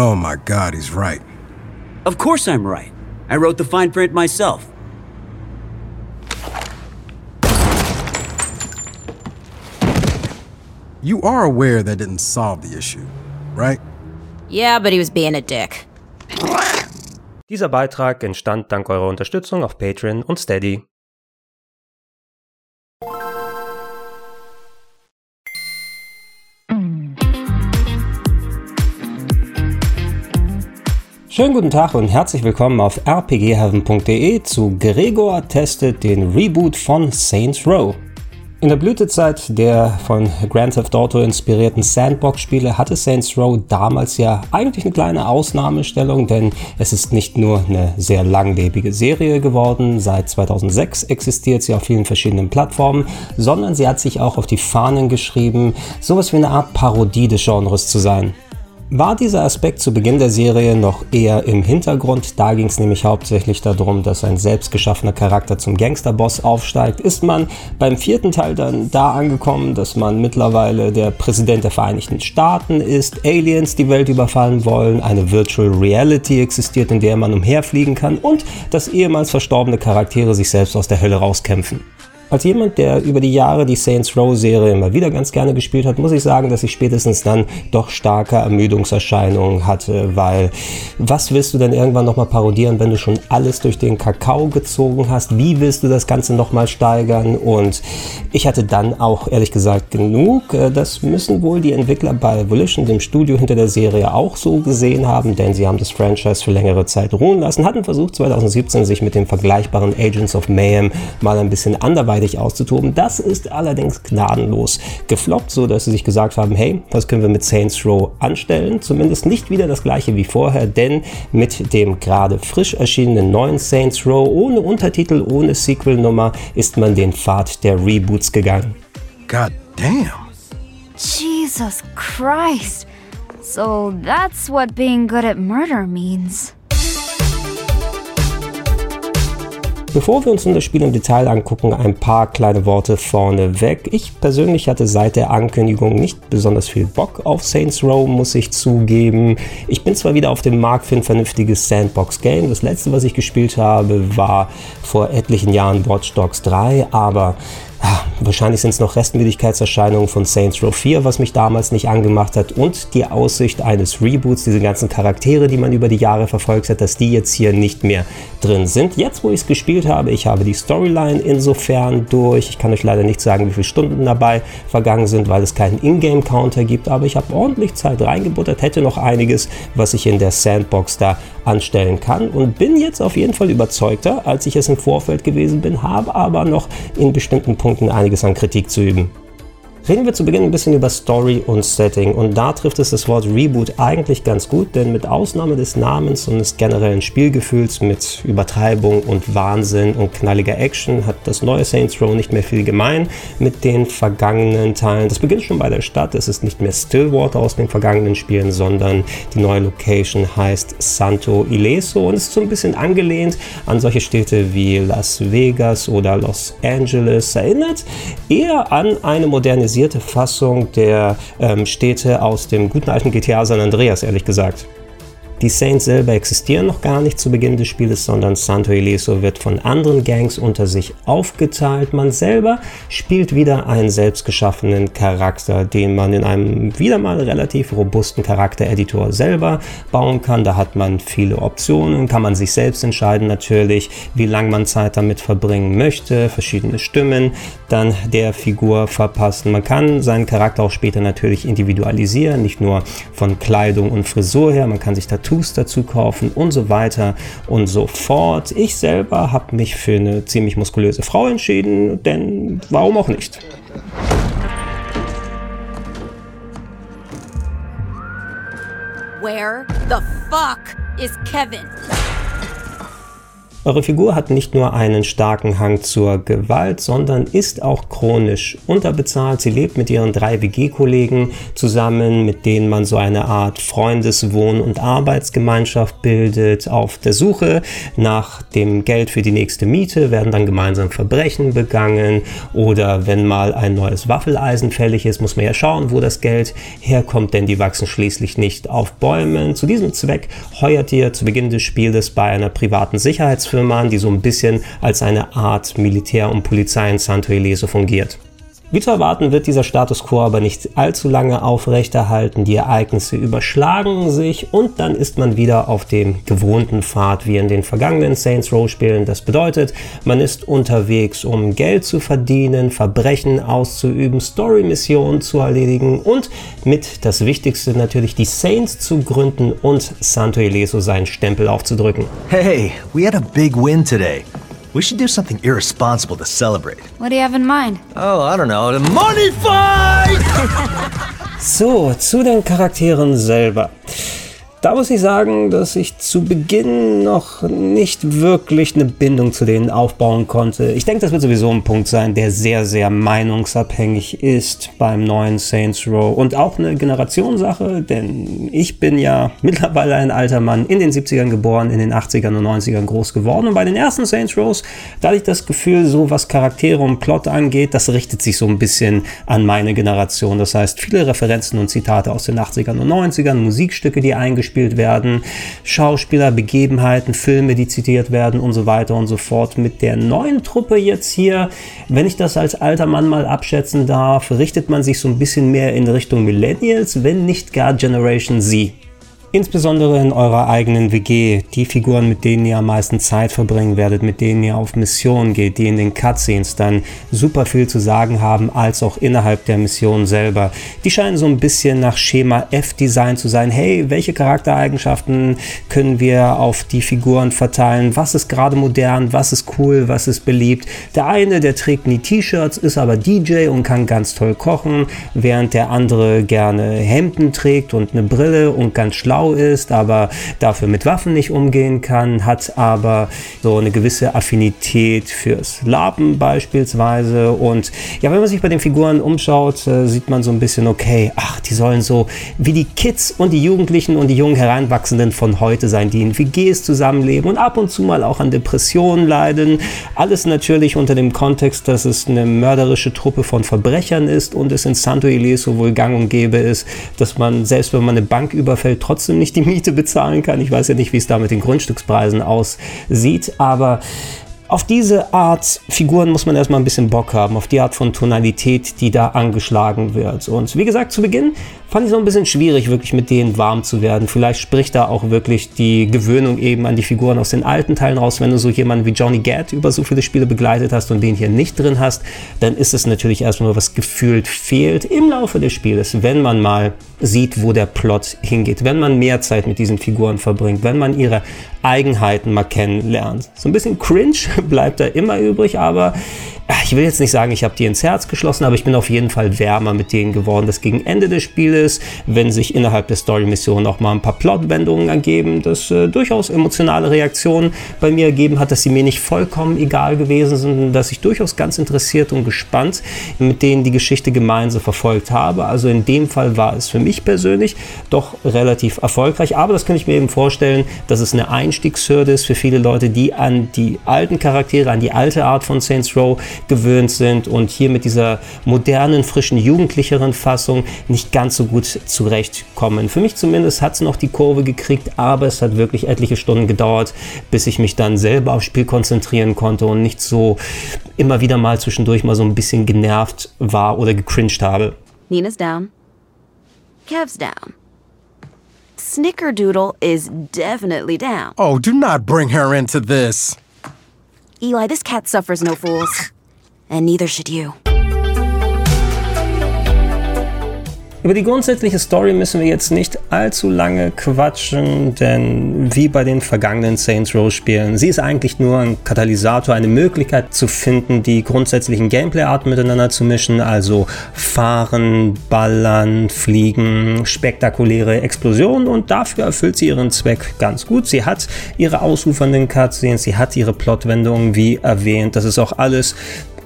Oh my god, he's right. Of course I'm right. I wrote the fine print myself. You are aware that didn't solve the issue, right? Yeah, but he was being a dick. Dieser Beitrag entstand dank eurer Unterstützung auf Patreon und Steady. Schönen guten Tag und herzlich willkommen auf rpgheaven.de zu Gregor testet den Reboot von Saints Row. In der Blütezeit der von Grand Theft Auto inspirierten Sandbox-Spiele hatte Saints Row damals ja eigentlich eine kleine Ausnahmestellung, denn es ist nicht nur eine sehr langlebige Serie geworden, seit 2006 existiert sie auf vielen verschiedenen Plattformen, sondern sie hat sich auch auf die Fahnen geschrieben, sowas wie eine Art Parodie des Genres zu sein war dieser Aspekt zu Beginn der Serie noch eher im Hintergrund. Da ging es nämlich hauptsächlich darum, dass ein selbstgeschaffener Charakter zum Gangsterboss aufsteigt. Ist man beim vierten Teil dann da angekommen, dass man mittlerweile der Präsident der Vereinigten Staaten ist, Aliens die Welt überfallen wollen, eine Virtual Reality existiert, in der man umherfliegen kann und dass ehemals verstorbene Charaktere sich selbst aus der Hölle rauskämpfen. Als jemand, der über die Jahre die Saints Row Serie immer wieder ganz gerne gespielt hat, muss ich sagen, dass ich spätestens dann doch starke Ermüdungserscheinungen hatte, weil was willst du denn irgendwann nochmal parodieren, wenn du schon alles durch den Kakao gezogen hast? Wie willst du das Ganze nochmal steigern? Und ich hatte dann auch ehrlich gesagt genug. Äh, das müssen wohl die Entwickler bei Volition, dem Studio hinter der Serie, auch so gesehen haben, denn sie haben das Franchise für längere Zeit ruhen lassen, hatten versucht 2017 sich mit dem vergleichbaren Agents of Mayhem mal ein bisschen anderweitig anderweitig auszutoben. Das ist allerdings gnadenlos gefloppt, so dass sie sich gesagt haben, hey, was können wir mit Saints Row anstellen? Zumindest nicht wieder das gleiche wie vorher, denn mit dem gerade frisch erschienenen neuen Saints Row ohne Untertitel, ohne Sequel-Nummer ist man den Pfad der Reboots gegangen. God damn. Jesus Christ. So that's what being good at murder means. Bevor wir uns nun das Spiel im Detail angucken, ein paar kleine Worte vorneweg. Ich persönlich hatte seit der Ankündigung nicht besonders viel Bock auf Saints Row, muss ich zugeben. Ich bin zwar wieder auf dem Markt für ein vernünftiges Sandbox-Game. Das letzte, was ich gespielt habe, war vor etlichen Jahren Watch Dogs 3, aber wahrscheinlich sind es noch Restmüdigkeitserscheinungen von Saints Row 4, was mich damals nicht angemacht hat und die Aussicht eines Reboots, diese ganzen Charaktere, die man über die Jahre verfolgt hat, dass die jetzt hier nicht mehr drin sind. Jetzt, wo ich es gespielt habe, ich habe die Storyline insofern durch. Ich kann euch leider nicht sagen, wie viele Stunden dabei vergangen sind, weil es keinen Ingame-Counter gibt, aber ich habe ordentlich Zeit reingebuttert, hätte noch einiges, was ich in der Sandbox da anstellen kann und bin jetzt auf jeden Fall überzeugter, als ich es im Vorfeld gewesen bin, habe aber noch in bestimmten Punkten einiges an Kritik zu üben. Reden wir zu Beginn ein bisschen über Story und Setting. Und da trifft es das Wort Reboot eigentlich ganz gut, denn mit Ausnahme des Namens und des generellen Spielgefühls mit Übertreibung und Wahnsinn und knalliger Action hat das neue Saints Row nicht mehr viel gemein mit den vergangenen Teilen. Das beginnt schon bei der Stadt, es ist nicht mehr Stillwater aus den vergangenen Spielen, sondern die neue Location heißt Santo Ileso und ist so ein bisschen angelehnt an solche Städte wie Las Vegas oder Los Angeles, erinnert eher an eine modernisierte modernisierte Fassung der ähm, Städte aus dem guten alten GTA San Andreas, ehrlich gesagt. Die Saints selber existieren noch gar nicht zu Beginn des Spieles, sondern Santo Ileso wird von anderen Gangs unter sich aufgeteilt. Man selber spielt wieder einen selbstgeschaffenen Charakter, den man in einem wieder mal relativ robusten Charaktereditor selber bauen kann. Da hat man viele Optionen, kann man sich selbst entscheiden natürlich, wie lange man Zeit damit verbringen möchte, verschiedene Stimmen dann der Figur verpassen. Man kann seinen Charakter auch später natürlich individualisieren, nicht nur von Kleidung und Frisur her, man kann sich dazu Tattoos dazu kaufen und so weiter und so fort. Ich selber habe mich für eine ziemlich muskulöse Frau entschieden, denn warum auch nicht? Where the fuck is Kevin? Eure Figur hat nicht nur einen starken Hang zur Gewalt, sondern ist auch chronisch unterbezahlt. Sie lebt mit ihren drei WG-Kollegen zusammen, mit denen man so eine Art Freundes-, Wohn- und Arbeitsgemeinschaft bildet. Auf der Suche nach dem Geld für die nächste Miete werden dann gemeinsam Verbrechen begangen oder wenn mal ein neues Waffeleisen fällig ist, muss man ja schauen, wo das Geld herkommt, denn die wachsen schließlich nicht auf Bäumen. Zu diesem Zweck heuert ihr zu Beginn des Spieles bei einer privaten Sicherheitsfirma an, die so ein bisschen als eine Art Militär und Polizei in Santo Ileso fungiert. Wie zu erwarten wird dieser Status quo aber nicht allzu lange aufrechterhalten. Die Ereignisse überschlagen sich und dann ist man wieder auf dem gewohnten Pfad wie in den vergangenen Saints Row Spielen. Das bedeutet, man ist unterwegs, um Geld zu verdienen, Verbrechen auszuüben, Story-Missionen zu erledigen und mit das Wichtigste natürlich die Saints zu gründen und Santo Ileso seinen Stempel aufzudrücken. Hey, we had a big win today. We should do something irresponsible to celebrate. What do you have in mind? Oh, I don't know, the money fight! So, zu den Charakteren selber. Da muss ich sagen, dass ich zu Beginn noch nicht wirklich eine Bindung zu denen aufbauen konnte. Ich denke, das wird sowieso ein Punkt sein, der sehr, sehr meinungsabhängig ist beim neuen Saints Row und auch eine Generationssache, denn ich bin ja mittlerweile ein alter Mann, in den 70ern geboren, in den 80ern und 90ern groß geworden und bei den ersten Saints Rows, da hatte ich das Gefühl, so was Charaktere und Plot angeht, das richtet sich so ein bisschen an meine Generation. Das heißt, viele Referenzen und Zitate aus den 80ern und 90ern, Musikstücke, die eingespielt gespielt werden, Schauspieler, Begebenheiten, Filme, die zitiert werden und so weiter und so fort. Mit der neuen Truppe jetzt hier, wenn ich das als alter Mann mal abschätzen darf, richtet man sich so ein bisschen mehr in Richtung Millennials, wenn nicht gar Generation Z. Insbesondere in eurer eigenen WG, die Figuren, mit denen ihr am meisten Zeit verbringen werdet, mit denen ihr auf Mission geht, die in den Cutscenes dann super viel zu sagen haben, als auch innerhalb der Mission selber. Die scheinen so ein bisschen nach Schema F Design zu sein. Hey, welche Charaktereigenschaften können wir auf die Figuren verteilen? Was ist gerade modern? Was ist cool? Was ist beliebt? Der eine, der trägt nie T-Shirts, ist aber DJ und kann ganz toll kochen, während der andere gerne Hemden trägt und eine Brille und ganz schlau schlau ist, aber dafür mit Waffen nicht umgehen kann, hat aber so eine gewisse Affinität fürs Laben beispielsweise. Und ja, wenn man sich bei den Figuren umschaut, äh, sieht man so ein bisschen, okay, ach, die sollen so wie die Kids und die Jugendlichen und die jungen Heranwachsenden von heute sein, die in WGs zusammenleben und ab und zu mal auch an Depressionen leiden. Alles natürlich unter dem Kontext, dass es eine mörderische Truppe von Verbrechern ist und es in Santo Ileso wohl gang und gäbe ist, dass man, selbst wenn man eine Bank überfällt, trotzdem trotzdem nicht die Miete bezahlen kann. Ich weiß ja nicht, wie es da mit den Grundstückspreisen aussieht, aber auf diese Art Figuren muss man erstmal ein bisschen Bock haben, auf die Art von Tonalität, die da angeschlagen wird. Und wie gesagt, zu Beginn fand ich so ein bisschen schwierig, wirklich mit denen warm zu werden. Vielleicht spricht da auch wirklich die Gewöhnung eben an die Figuren aus den alten Teilen raus. Wenn du so jemanden wie Johnny Gadd über so viele Spiele begleitet hast und den hier nicht drin hast, dann ist es natürlich erstmal was gefühlt fehlt im Laufe des Spieles, wenn man mal sieht, wo der Plot hingeht, wenn man mehr Zeit mit diesen Figuren verbringt, wenn man ihre Eigenheiten mal kennenlernt. So ein bisschen cringe bleibt da immer übrig, aber ich will jetzt nicht sagen, ich habe die ins Herz geschlossen, aber ich bin auf jeden Fall wärmer mit denen geworden. Das gegen Ende des Spieles, wenn sich innerhalb der Story-Mission auch mal ein paar Plotwendungen ergeben, das äh, durchaus emotionale Reaktionen bei mir ergeben hat, dass sie mir nicht vollkommen egal gewesen sind, dass ich durchaus ganz interessiert und gespannt mit denen die Geschichte gemeinsam verfolgt habe. Also in dem Fall war es für mich persönlich doch relativ erfolgreich, aber das kann ich mir eben vorstellen, dass es eine Einstiegshürde ist für viele Leute, die an die alten Charaktere, an die alte Art von Saints Row gewöhnt sind und hier mit dieser modernen, frischen, jugendlicheren Fassung nicht ganz so gut zurechtkommen. Für mich zumindest hat es noch die Kurve gekriegt, aber es hat wirklich etliche Stunden gedauert, bis ich mich dann selber aufs Spiel konzentrieren konnte und nicht so immer wieder mal zwischendurch mal so ein bisschen genervt war oder gecringed habe. Nina's down. Kev's down. Snickerdoodle is definitely down. Oh, do not bring her into this. Eli, this cat suffers no fools. And neither should you. Über die grundsätzliche Story müssen wir jetzt nicht allzu lange quatschen, denn wie bei den vergangenen Saints Row Spielen, sie ist eigentlich nur ein Katalysator, eine Möglichkeit zu finden, die grundsätzlichen Gameplay-Arten miteinander zu mischen, also fahren, ballern, fliegen, spektakuläre Explosionen und dafür erfüllt sie ihren Zweck ganz gut. Sie hat ihre ausufernden Cutscenes, sie hat ihre Plotwendungen, wie erwähnt, das ist auch alles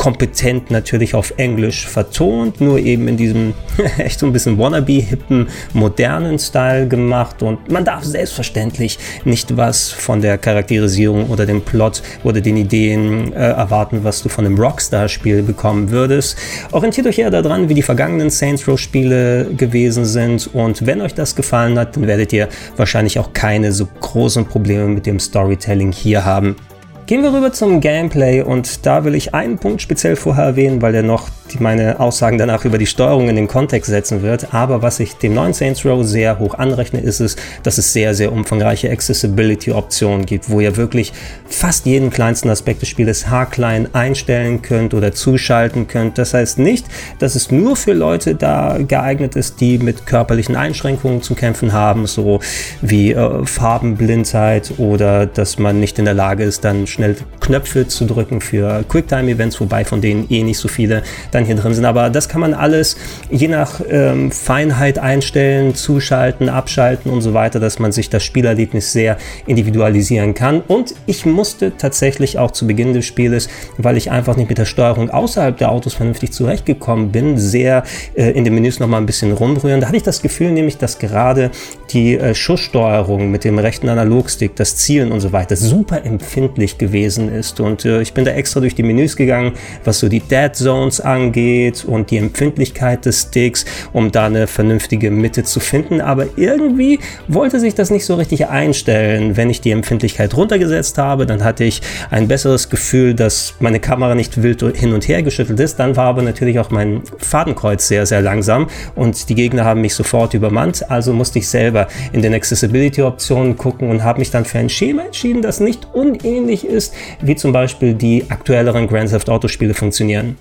kompetent natürlich auf Englisch vertont, nur eben in diesem echt so ein bisschen wannabe-hippen, modernen Style gemacht und man darf selbstverständlich nicht was von der Charakterisierung oder dem Plot oder den Ideen äh, erwarten, was du von einem Rockstar-Spiel bekommen würdest. Orientiert euch eher daran, wie die vergangenen Saints Row-Spiele gewesen sind und wenn euch das gefallen hat, dann werdet ihr wahrscheinlich auch keine so großen Probleme mit dem Storytelling hier haben. Gehen wir rüber zum Gameplay und da will ich einen Punkt speziell vorher erwähnen, weil der noch die meine Aussagen danach über die Steuerung in den Kontext setzen wird. Aber was ich dem neuen Saints Row sehr hoch anrechne, ist es, dass es sehr, sehr umfangreiche Accessibility-Optionen gibt, wo ihr wirklich fast jeden kleinsten Aspekt des Spieles haarklein einstellen könnt oder zuschalten könnt. Das heißt nicht, dass es nur für Leute da geeignet ist, die mit körperlichen Einschränkungen zu kämpfen haben, so wie äh, Farbenblindheit oder dass man nicht in der Lage ist, dann schnell Knöpfe zu drücken für Quicktime-Events, wobei von denen eh nicht so viele dann hier drin sind. Aber das kann man alles je nach ähm, Feinheit einstellen, zuschalten, abschalten und so weiter, dass man sich das Spielerlebnis sehr individualisieren kann. Und ich musste tatsächlich auch zu Beginn des Spieles, weil ich einfach nicht mit der Steuerung außerhalb der Autos vernünftig zurechtgekommen bin, sehr äh, in den Menüs noch mal ein bisschen rumrühren. Da hatte ich das Gefühl nämlich, dass gerade die äh, Schusssteuerung mit dem rechten Analogstick, das Zielen und so weiter super empfindlich gewesen ist. Und äh, ich bin da extra durch die Menüs gegangen, was so die Dead Zones angeht und die Empfindlichkeit des Sticks, um da eine vernünftige Mitte zu finden. Aber irgendwie wollte sich das nicht so richtig einstellen. Wenn ich die Empfindlichkeit runtergesetzt habe, dann hatte ich ein besseres Gefühl, dass meine Kamera nicht wild hin und her geschüttelt ist. Dann war aber natürlich auch mein Fadenkreuz sehr, sehr langsam und die Gegner haben mich sofort übermannt. Also musste ich selber in den Accessibility-Optionen gucken und habe mich dann für ein Schema entschieden, das nicht unähnlich ist, wie zum Beispiel die aktuelleren Grand Theft Auto Spiele funktionieren.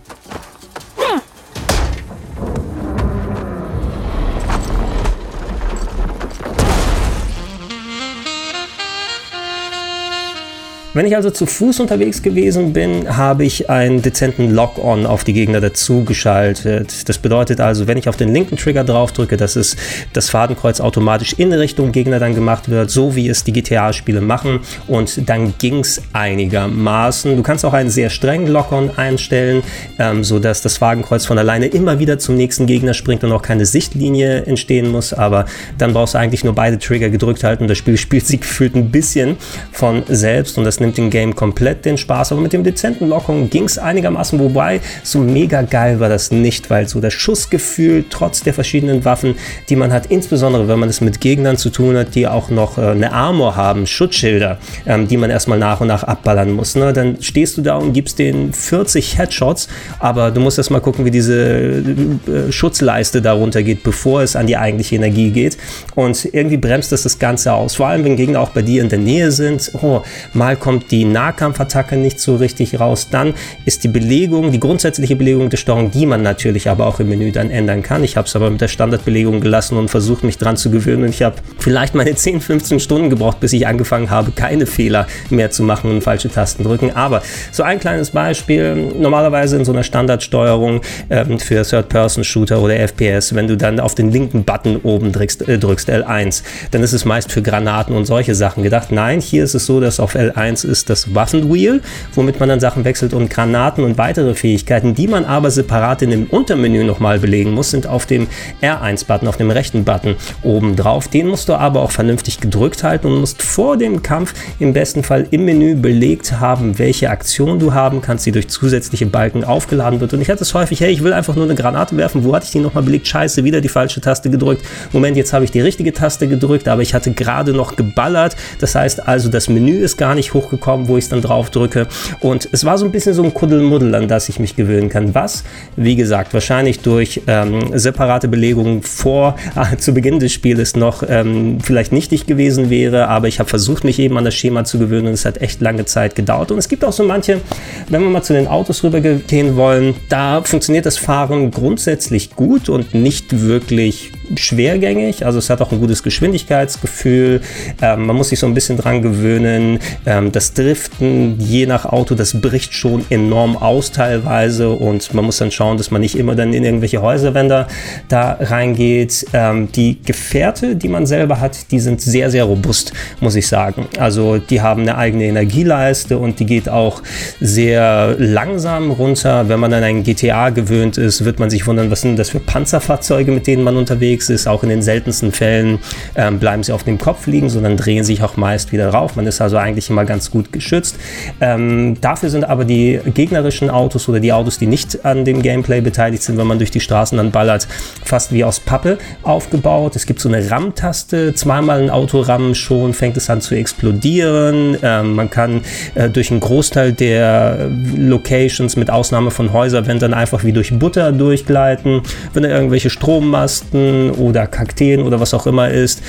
Wenn ich also zu Fuß unterwegs gewesen bin, habe ich einen dezenten Lock-on auf die Gegner dazu geschaltet. Das bedeutet also, wenn ich auf den linken Trigger drauf drücke, dass es das Fadenkreuz automatisch in Richtung Gegner dann gemacht wird, so wie es die GTA-Spiele machen. Und dann ging es einigermaßen. Du kannst auch einen sehr strengen Lock-on einstellen, ähm, sodass das Fadenkreuz von alleine immer wieder zum nächsten Gegner springt und auch keine Sichtlinie entstehen muss. Aber dann brauchst du eigentlich nur beide Trigger gedrückt halten das Spiel spielt sich gefühlt ein bisschen von selbst und das nimmt dem Game komplett den Spaß, aber mit dem dezenten Lockung ging es einigermaßen, wobei so mega geil war das nicht, weil so das Schussgefühl trotz der verschiedenen Waffen, die man hat, insbesondere wenn man es mit Gegnern zu tun hat, die auch noch äh, eine Armor haben, Schutzschilder, ähm, die man erstmal nach und nach abballern muss. Ne? Dann stehst du da und gibst den 40 Headshots, aber du musst erstmal gucken, wie diese äh, Schutzleiste darunter geht, bevor es an die eigentliche Energie geht. Und irgendwie bremst das das Ganze aus. Vor allem, wenn Gegner auch bei dir in der Nähe sind. Oh, mal kommt kommt die Nahkampfattacke nicht so richtig raus. Dann ist die Belegung, die grundsätzliche Belegung der Steuerung, die man natürlich aber auch im Menü dann ändern kann. Ich habe es aber mit der Standardbelegung gelassen und versucht, mich dran zu gewöhnen. Und ich habe vielleicht meine 10, 15 Stunden gebraucht, bis ich angefangen habe, keine Fehler mehr zu machen und falsche Tasten drücken. Aber so ein kleines Beispiel, normalerweise in so einer Standardsteuerung ähm, für Third-Person-Shooter oder FPS, wenn du dann auf den linken Button oben drückst, äh, drückst L1, dann ist es meist für Granaten und solche Sachen gedacht. Nein, hier ist es so, dass auf L1 ist das Waffenwheel, womit man dann Sachen wechselt und Granaten und weitere Fähigkeiten, die man aber separat in dem Untermenü nochmal belegen muss, sind auf dem R1-Button, auf dem rechten Button oben drauf. Den musst du aber auch vernünftig gedrückt halten und musst vor dem Kampf im besten Fall im Menü belegt haben, welche Aktion du haben kannst, die durch zusätzliche Balken aufgeladen wird. Und ich hatte es häufig, hey, ich will einfach nur eine Granate werfen. Wo hatte ich die nochmal belegt? Scheiße, wieder die falsche Taste gedrückt. Moment, jetzt habe ich die richtige Taste gedrückt, aber ich hatte gerade noch geballert. Das heißt also, das Menü ist gar nicht hoch hochgekommen, wo ich es dann drauf drücke. Und es war so ein bisschen so ein Kuddelmuddel, an das ich mich gewöhnen kann. Was, wie gesagt, wahrscheinlich durch ähm, separate Belegungen vor, äh, zu Beginn des Spieles noch ähm, vielleicht nichtig gewesen wäre, aber ich habe versucht, mich eben an das Schema zu gewöhnen und es hat echt lange Zeit gedauert. Und es gibt auch so manche, wenn wir mal zu den Autos rübergehen wollen, da funktioniert das Fahren grundsätzlich gut und nicht wirklich schwergängig. Also es hat auch ein gutes Geschwindigkeitsgefühl. Ähm, man muss sich so ein bisschen dran gewöhnen. Ähm, das Driften, je nach Auto, das bricht schon enorm aus teilweise und man muss dann schauen, dass man nicht immer dann in irgendwelche Häuserwände da reingeht. Ähm, die Gefährte, die man selber hat, die sind sehr, sehr robust, muss ich sagen. Also die haben eine eigene Energieleiste und die geht auch sehr langsam runter. Wenn man an ein GTA gewöhnt ist, wird man sich wundern, was sind das für Panzerfahrzeuge, mit denen man unterwegs ist. Auch in den seltensten Fällen ähm, bleiben sie auf dem Kopf liegen, sondern drehen sich auch meist wieder rauf. Man ist also eigentlich immer ganz gut geschützt. Ähm, dafür sind aber die gegnerischen Autos oder die Autos, die nicht an dem Gameplay beteiligt sind, wenn man durch die Straßen dann ballert, fast wie aus Pappe aufgebaut. Es gibt so eine RAM-Taste, zweimal ein Auto rammen schon, fängt es an zu explodieren. Ähm, man kann äh, durch einen Großteil der Locations mit Ausnahme von Häuserwänden einfach wie durch Butter durchgleiten. Wenn da irgendwelche Strommasten oder Kakteen oder was auch immer ist,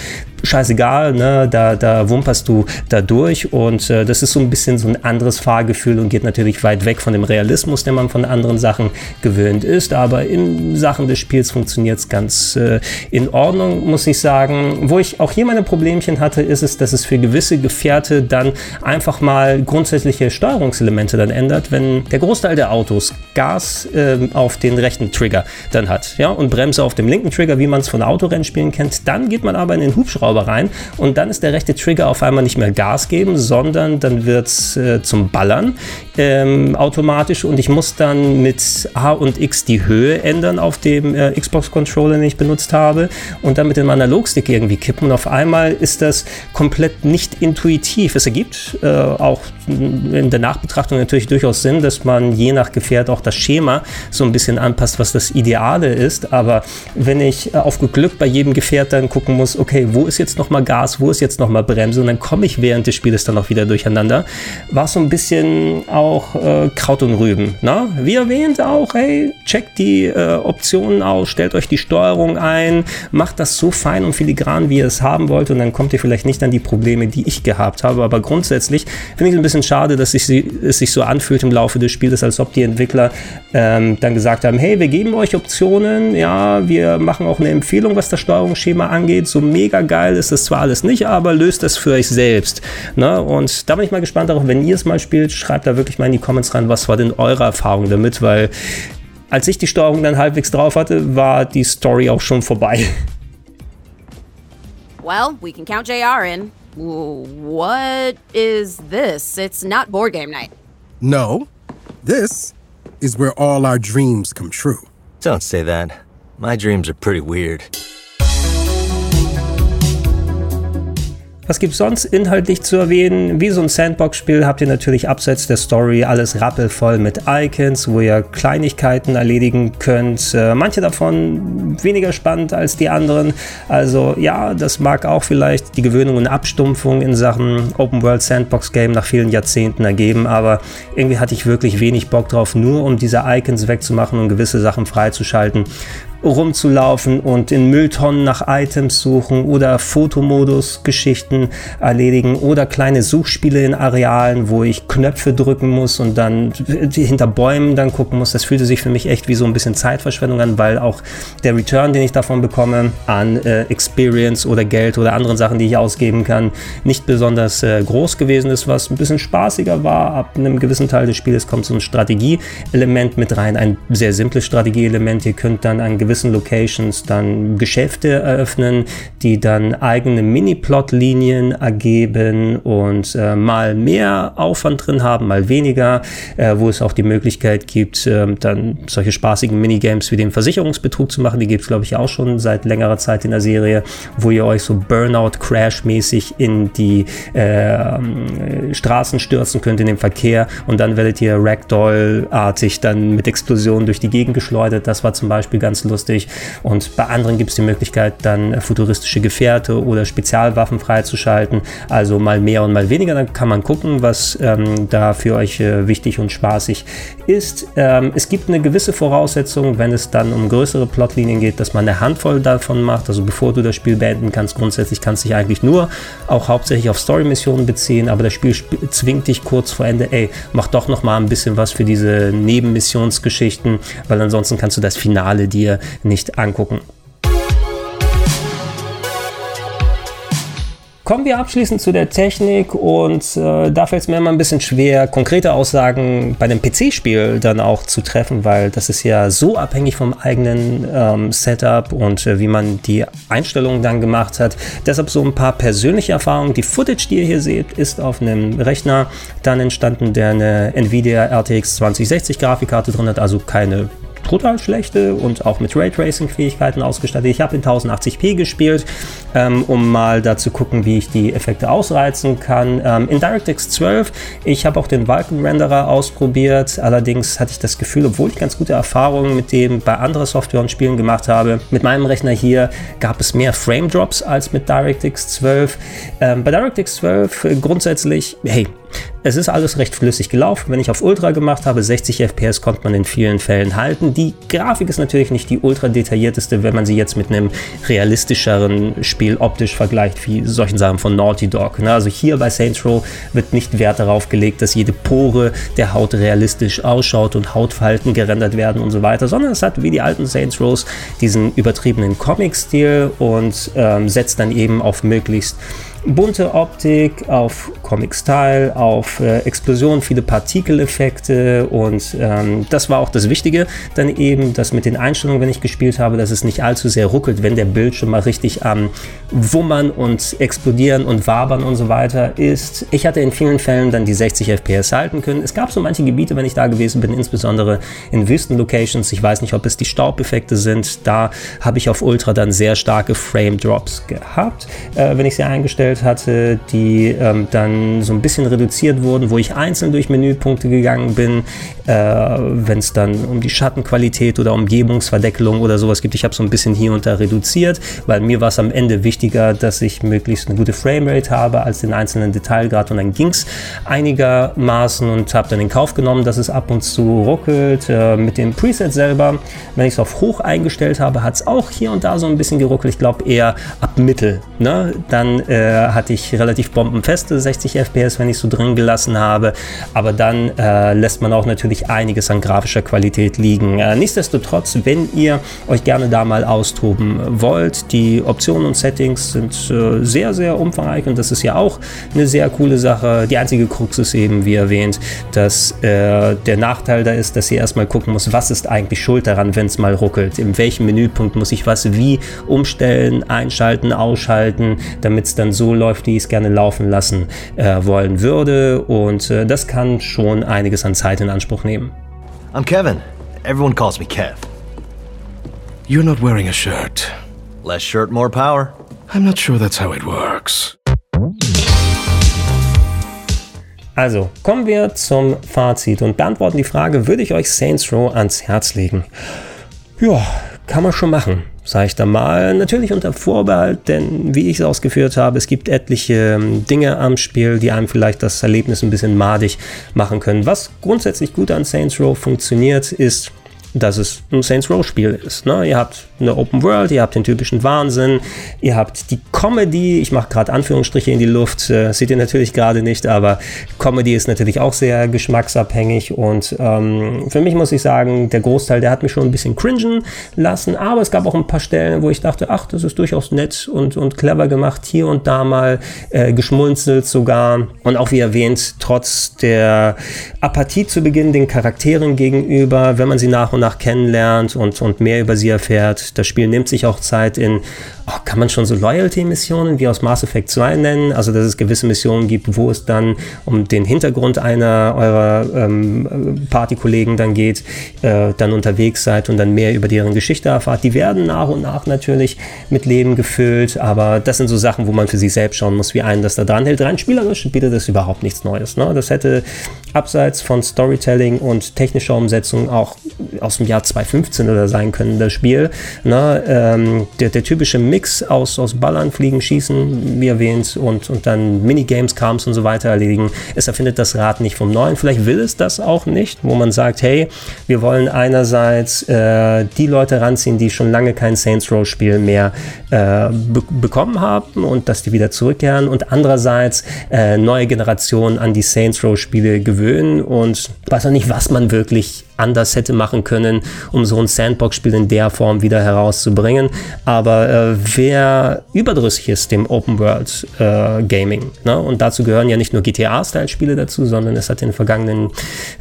scheißegal, ne? da, da wumperst du da durch und äh, das ist so ein bisschen so ein anderes Fahrgefühl und geht natürlich weit weg von dem Realismus, den man von anderen Sachen gewöhnt ist, aber in Sachen des Spiels funktioniert es ganz äh, in Ordnung, muss ich sagen. Wo ich auch hier meine Problemchen hatte, ist es, dass es für gewisse Gefährte dann einfach mal grundsätzliche Steuerungselemente dann ändert, wenn der Großteil der Autos Gas äh, auf den rechten Trigger dann hat, ja, und Bremse auf dem linken Trigger, wie man es von Autorennspielen kennt, dann geht man aber in den Hubschrauber rein und dann ist der rechte Trigger auf einmal nicht mehr Gas geben, sondern dann wird es äh, zum Ballern ähm, automatisch und ich muss dann mit A und X die Höhe ändern auf dem äh, Xbox-Controller, den ich benutzt habe und dann mit dem Analogstick irgendwie kippen und auf einmal ist das komplett nicht intuitiv. Es ergibt äh, auch in der Nachbetrachtung natürlich durchaus Sinn, dass man je nach Gefährt auch das Schema so ein bisschen anpasst, was das Ideale ist, aber wenn ich äh, auf Glück bei jedem Gefährt dann gucken muss, okay, wo ist jetzt nochmal Gas, wo ist jetzt nochmal Bremse und dann komme ich während des Spieles dann auch wieder durcheinander, war so ein bisschen auch äh, Kraut und Rüben. Ne? Wie erwähnt auch, hey, checkt die äh, Optionen aus, stellt euch die Steuerung ein, macht das so fein und filigran, wie ihr es haben wollt und dann kommt ihr vielleicht nicht an die Probleme, die ich gehabt habe. Aber grundsätzlich finde ich es ein bisschen schade, dass sich, es sich so anfühlt im Laufe des Spiels, als ob die Entwickler ähm, dann gesagt haben, hey, wir geben euch Optionen, ja, wir machen auch eine Empfehlung, was das Steuerungsschema angeht, so mega geil ist es zwar alles nicht, aber löst es für euch selbst. Ne? Und da bin ich mal gespannt darauf, wenn ihr es mal spielt, schreibt da wirklich mal in die Comments rein, was war denn eure Erfahrung damit, weil als ich die Steuerung dann halbwegs drauf hatte, war die Story auch schon vorbei. Well, we can count JR in. What is this? It's not board game night. No, this is where all our dreams come true. Don't say that. My dreams are pretty weird. Was gibt es sonst inhaltlich zu erwähnen? Wie so ein Sandbox-Spiel habt ihr natürlich abseits der Story alles rappelvoll mit Icons, wo ihr Kleinigkeiten erledigen könnt. Äh, manche davon weniger spannend als die anderen. Also ja, das mag auch vielleicht die Gewöhnung und Abstumpfung in Sachen Open World Sandbox Game nach vielen Jahrzehnten ergeben, aber irgendwie hatte ich wirklich wenig Bock drauf, nur um diese Icons wegzumachen und gewisse Sachen freizuschalten rumzulaufen und in Mülltonnen nach Items suchen oder Fotomodus-Geschichten erledigen oder kleine Suchspiele in Arealen, wo ich Knöpfe drücken muss und dann hinter Bäumen dann gucken muss. Das fühlte sich für mich echt wie so ein bisschen Zeitverschwendung an, weil auch der Return, den ich davon bekomme, an äh, Experience oder Geld oder anderen Sachen, die ich ausgeben kann, nicht besonders äh, groß gewesen ist, was ein bisschen spaßiger war. Ab einem gewissen Teil des Spiels kommt so ein Strategieelement mit rein, ein sehr simples Strategieelement. Ihr könnt dann ein gewisses gewissen Locations dann Geschäfte eröffnen, die dann eigene Mini-Plot-Linien ergeben und äh, mal mehr Aufwand drin haben, mal weniger, äh, wo es auch die Möglichkeit gibt, äh, dann solche spaßigen Minigames wie den Versicherungsbetrug zu machen. Die gibt es, glaube ich, auch schon seit längerer Zeit in der Serie, wo ihr euch so Burnout-Crash-mäßig in die äh, Straßen stürzen könnt, in den Verkehr und dann werdet ihr Ragdoll-artig dann mit Explosionen durch die Gegend geschleudert. Das war zum Beispiel ganz lustig lustig. Und bei anderen gibt es die Möglichkeit, dann futuristische Gefährte oder Spezialwaffen freizuschalten. Also mal mehr und mal weniger. Dann kann man gucken, was ähm, da für euch äh, wichtig und spaßig ist. Ähm, es gibt eine gewisse Voraussetzung, wenn es dann um größere Plotlinien geht, dass man eine Handvoll davon macht. Also bevor du das Spiel beenden kannst, grundsätzlich kannst du dich eigentlich nur auch hauptsächlich auf Story-Missionen beziehen, aber das Spiel zwingt dich kurz vor Ende, ey, mach doch noch mal ein bisschen was für diese Nebenmissionsgeschichten, weil ansonsten kannst du das Finale dir nicht angucken. Kommen wir abschließend zu der Technik und äh, da fällt es mir immer ein bisschen schwer, konkrete Aussagen bei dem PC-Spiel dann auch zu treffen, weil das ist ja so abhängig vom eigenen ähm, Setup und äh, wie man die Einstellungen dann gemacht hat. Deshalb so ein paar persönliche Erfahrungen. Die Footage, die ihr hier seht, ist auf einem Rechner dann entstanden, der eine Nvidia RTX 2060 Grafikkarte drin hat, also keine brutal schlechte und auch mit Raytracing-Fähigkeiten ausgestattet. Ich habe in 1080p gespielt, ähm, um mal da zu gucken, wie ich die Effekte ausreizen kann. Ähm, in DirectX 12, ich habe auch den Vulkan-Renderer ausprobiert, allerdings hatte ich das Gefühl, obwohl ich ganz gute Erfahrungen mit dem bei anderen Software und Spielen gemacht habe, mit meinem Rechner hier gab es mehr Frame-Drops als mit DirectX 12. Ähm, bei DirectX 12 äh, grundsätzlich, hey, es ist alles recht flüssig gelaufen. Wenn ich auf Ultra gemacht habe, 60 FPS konnte man in vielen Fällen halten. Die Grafik ist natürlich nicht die ultra detaillierteste, wenn man sie jetzt mit einem realistischeren Spiel optisch vergleicht, wie solchen Sachen von Naughty Dog. Ne? Also hier bei Saints Row wird nicht Wert darauf gelegt, dass jede Pore der Haut realistisch ausschaut und Hautfalten gerendert werden und so weiter, sondern es hat wie die alten Saints Rows diesen übertriebenen Comic-Stil und ähm, setzt dann eben auf möglichst bunte Optik, auf Comic-Style, auf äh, Explosionen, viele Partikeleffekte und ähm, das war auch das Wichtige. Dann eben das mit den Einstellungen, wenn ich gespielt habe, dass es nicht allzu sehr ruckelt, wenn der Bildschirm mal richtig am Wummern und explodieren und wabern und so weiter ist. Ich hatte in vielen Fällen dann die 60 FPS halten können. Es gab so manche Gebiete, wenn ich da gewesen bin, insbesondere in Wüstenlocations. Ich weiß nicht, ob es die Staubeffekte sind. Da habe ich auf Ultra dann sehr starke Frame Drops gehabt, äh, wenn ich sie eingestellt vorgestellt hatte, die ähm, dann so ein bisschen reduziert wurden, wo ich einzeln durch Menüpunkte gegangen bin, äh, wenn es dann um die Schattenqualität oder Umgebungsverdeckelung oder sowas gibt. Ich habe so ein bisschen hier und da reduziert, weil mir war es am Ende wichtiger, dass ich möglichst eine gute Framerate habe als den einzelnen Detailgrad und dann ging es einigermaßen und habe dann in Kauf genommen, dass es ab und zu ruckelt. Äh, mit dem Preset selber, wenn ich es auf hoch eingestellt habe, hat es auch hier und da so ein bisschen geruckelt. Ich glaube eher ab Mittel. Ne? Dann äh, hatte ich relativ bombenfeste 60 FPS, wenn ich so drin gelassen habe. Aber dann äh, lässt man auch natürlich einiges an grafischer Qualität liegen. Äh, nichtsdestotrotz, wenn ihr euch gerne da mal austoben wollt, die Optionen und Settings sind äh, sehr, sehr umfangreich und das ist ja auch eine sehr coole Sache. Die einzige Krux ist eben, wie erwähnt, dass äh, der Nachteil da ist, dass ihr erstmal gucken muss, was ist eigentlich schuld daran, wenn es mal ruckelt. In welchem Menüpunkt muss ich was wie umstellen, einschalten, ausschalten, damit es dann so läuft, wie ich es gerne laufen lassen äh, wollen würde. Und äh, das kann schon einiges an Zeit in Anspruch nehmen. I'm Kevin. Everyone calls me Kev. You're not wearing a shirt. Less shirt, more power. I'm not sure that's how it works. Also, kommen wir zum Fazit und beantworten die Frage, würde ich euch Saints Row ans Herz legen? Ja, kann man schon machen sage ich da mal. Natürlich unter Vorbehalt, denn wie ich es ausgeführt habe, es gibt etliche ähm, Dinge am Spiel, die einem vielleicht das Erlebnis ein bisschen madig machen können. Was grundsätzlich gut an Saints Row funktioniert, ist, dass es ein Saints Row Spiel ist. Ne? Ihr habt eine Open World, ihr habt den typischen Wahnsinn, ihr habt die Comedy, ich mache gerade Anführungsstriche in die Luft, äh, seht ihr natürlich gerade nicht, aber Comedy ist natürlich auch sehr geschmacksabhängig und ähm, für mich muss ich sagen, der Großteil, der hat mich schon ein bisschen cringen lassen, aber es gab auch ein paar Stellen, wo ich dachte, ach, das ist durchaus nett und, und clever gemacht, hier und da mal äh, geschmunzelt sogar und auch wie erwähnt, trotz der Apathie zu Beginn den Charakteren gegenüber, wenn man sie nach und nach kennenlernt und, und mehr über sie erfährt, das Spiel nimmt sich auch Zeit in, oh, kann man schon so Loyalty-Missionen wie aus Mass Effect 2 nennen? Also, dass es gewisse Missionen gibt, wo es dann um den Hintergrund einer eurer ähm, Partykollegen dann geht, äh, dann unterwegs seid und dann mehr über deren Geschichte erfahrt. Die werden nach und nach natürlich mit Leben gefüllt, aber das sind so Sachen, wo man für sich selbst schauen muss, wie einen das da dran hält. Rein spielerisch bietet das überhaupt nichts Neues. Ne? Das hätte abseits von Storytelling und technischer Umsetzung auch aus aus dem Jahr 2015 oder sein können, das Spiel. Na, ähm, der, der typische Mix aus, aus Ballern, Fliegen, Schießen, wie erwähnt, und, und dann Minigames, Camps und so weiter erledigen. Es erfindet das Rad nicht vom Neuen. Vielleicht will es das auch nicht, wo man sagt, hey, wir wollen einerseits äh, die Leute ranziehen, die schon lange kein Saints Row Spiel mehr äh, be bekommen haben und dass die wieder zurückkehren und andererseits äh, neue Generationen an die Saints Row Spiele gewöhnen und weiß auch nicht, was man wirklich anders hätte machen können, um so ein Sandbox-Spiel in der Form wieder herauszubringen. Aber äh, wer überdrüssig ist dem Open World äh, Gaming, ne? und dazu gehören ja nicht nur GTA-Style-Spiele dazu, sondern es hat in den vergangenen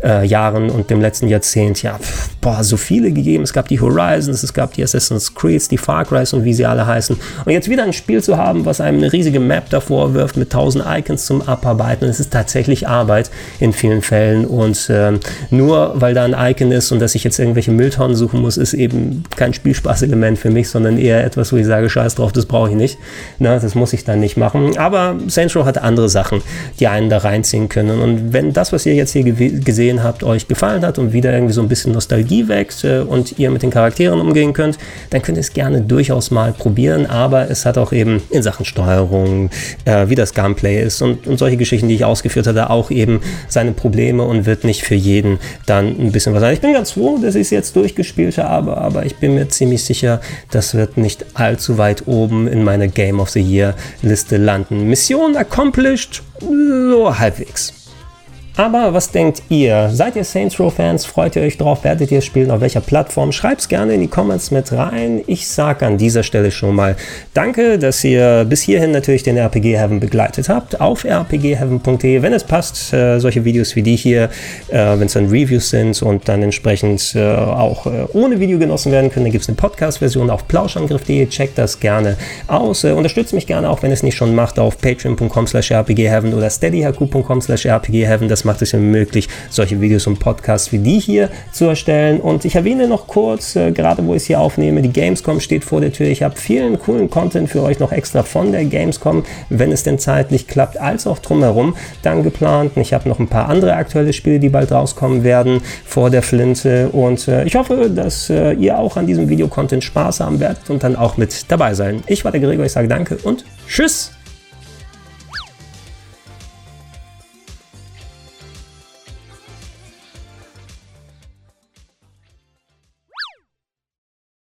äh, Jahren und dem letzten Jahrzehnt ja boah, so viele gegeben. Es gab die Horizons, es gab die Assassin's Creed, die Far Cry und wie sie alle heißen. Und jetzt wieder ein Spiel zu haben, was einem eine riesige Map davor wirft mit tausend Icons zum Abarbeiten, es ist tatsächlich Arbeit in vielen Fällen und ähm, nur weil da ein Icon ist und dass ich jetzt irgendwelche Mülltonnen suchen muss, ist eben kein Spielspaßelement für mich, sondern eher etwas, wo ich sage, scheiß drauf, das brauche ich nicht. Na, das muss ich dann nicht machen. Aber Saints Row hat andere Sachen, die einen da reinziehen können. Und wenn das, was ihr jetzt hier gesehen habt, euch gefallen hat und wieder irgendwie so ein bisschen Nostalgie weckt äh, und ihr mit den Charakteren umgehen könnt, dann könnt ihr es gerne durchaus mal probieren. Aber es hat auch eben in Sachen Steuerung, äh, wie das Gameplay ist und, und solche Geschichten, die ich ausgeführt hatte, auch eben seine Probleme und wird nicht für jeden dann ein bisschen was sein. Ich bin ganz froh, dass ich es jetzt durchgespielt habe, aber ich bin mir ziemlich sicher, das wird nicht allzu weit oben in meiner Game of the Year Liste landen. Mission accomplished, so halbwegs. Aber was denkt ihr? Seid ihr Saints Row Fans? Freut ihr euch drauf? Werdet ihr spielen? Auf welcher Plattform? Schreibt es gerne in die Comments mit rein. Ich sage an dieser Stelle schon mal Danke, dass ihr bis hierhin natürlich den RPG Heaven begleitet habt. Auf rpgheaven.de, wenn es passt, äh, solche Videos wie die hier, äh, wenn es dann Reviews sind und dann entsprechend äh, auch äh, ohne Video genossen werden können, dann gibt es eine Podcast-Version auf plauschangriff.de. Checkt das gerne aus. Äh, unterstützt mich gerne auch, wenn es nicht schon macht, auf patreon.com slash rpgheaven oder steadyhq.com slash rpgheaven. Das macht es ja möglich, solche Videos und Podcasts wie die hier zu erstellen. Und ich erwähne noch kurz, äh, gerade wo ich es hier aufnehme, die Gamescom steht vor der Tür. Ich habe vielen coolen Content für euch noch extra von der Gamescom, wenn es denn zeitlich klappt, als auch drumherum dann geplant. Ich habe noch ein paar andere aktuelle Spiele, die bald rauskommen werden vor der Flinte. Und äh, ich hoffe, dass äh, ihr auch an diesem Video-Content Spaß haben werdet und dann auch mit dabei sein. Ich war der Gregor, ich sage danke und tschüss!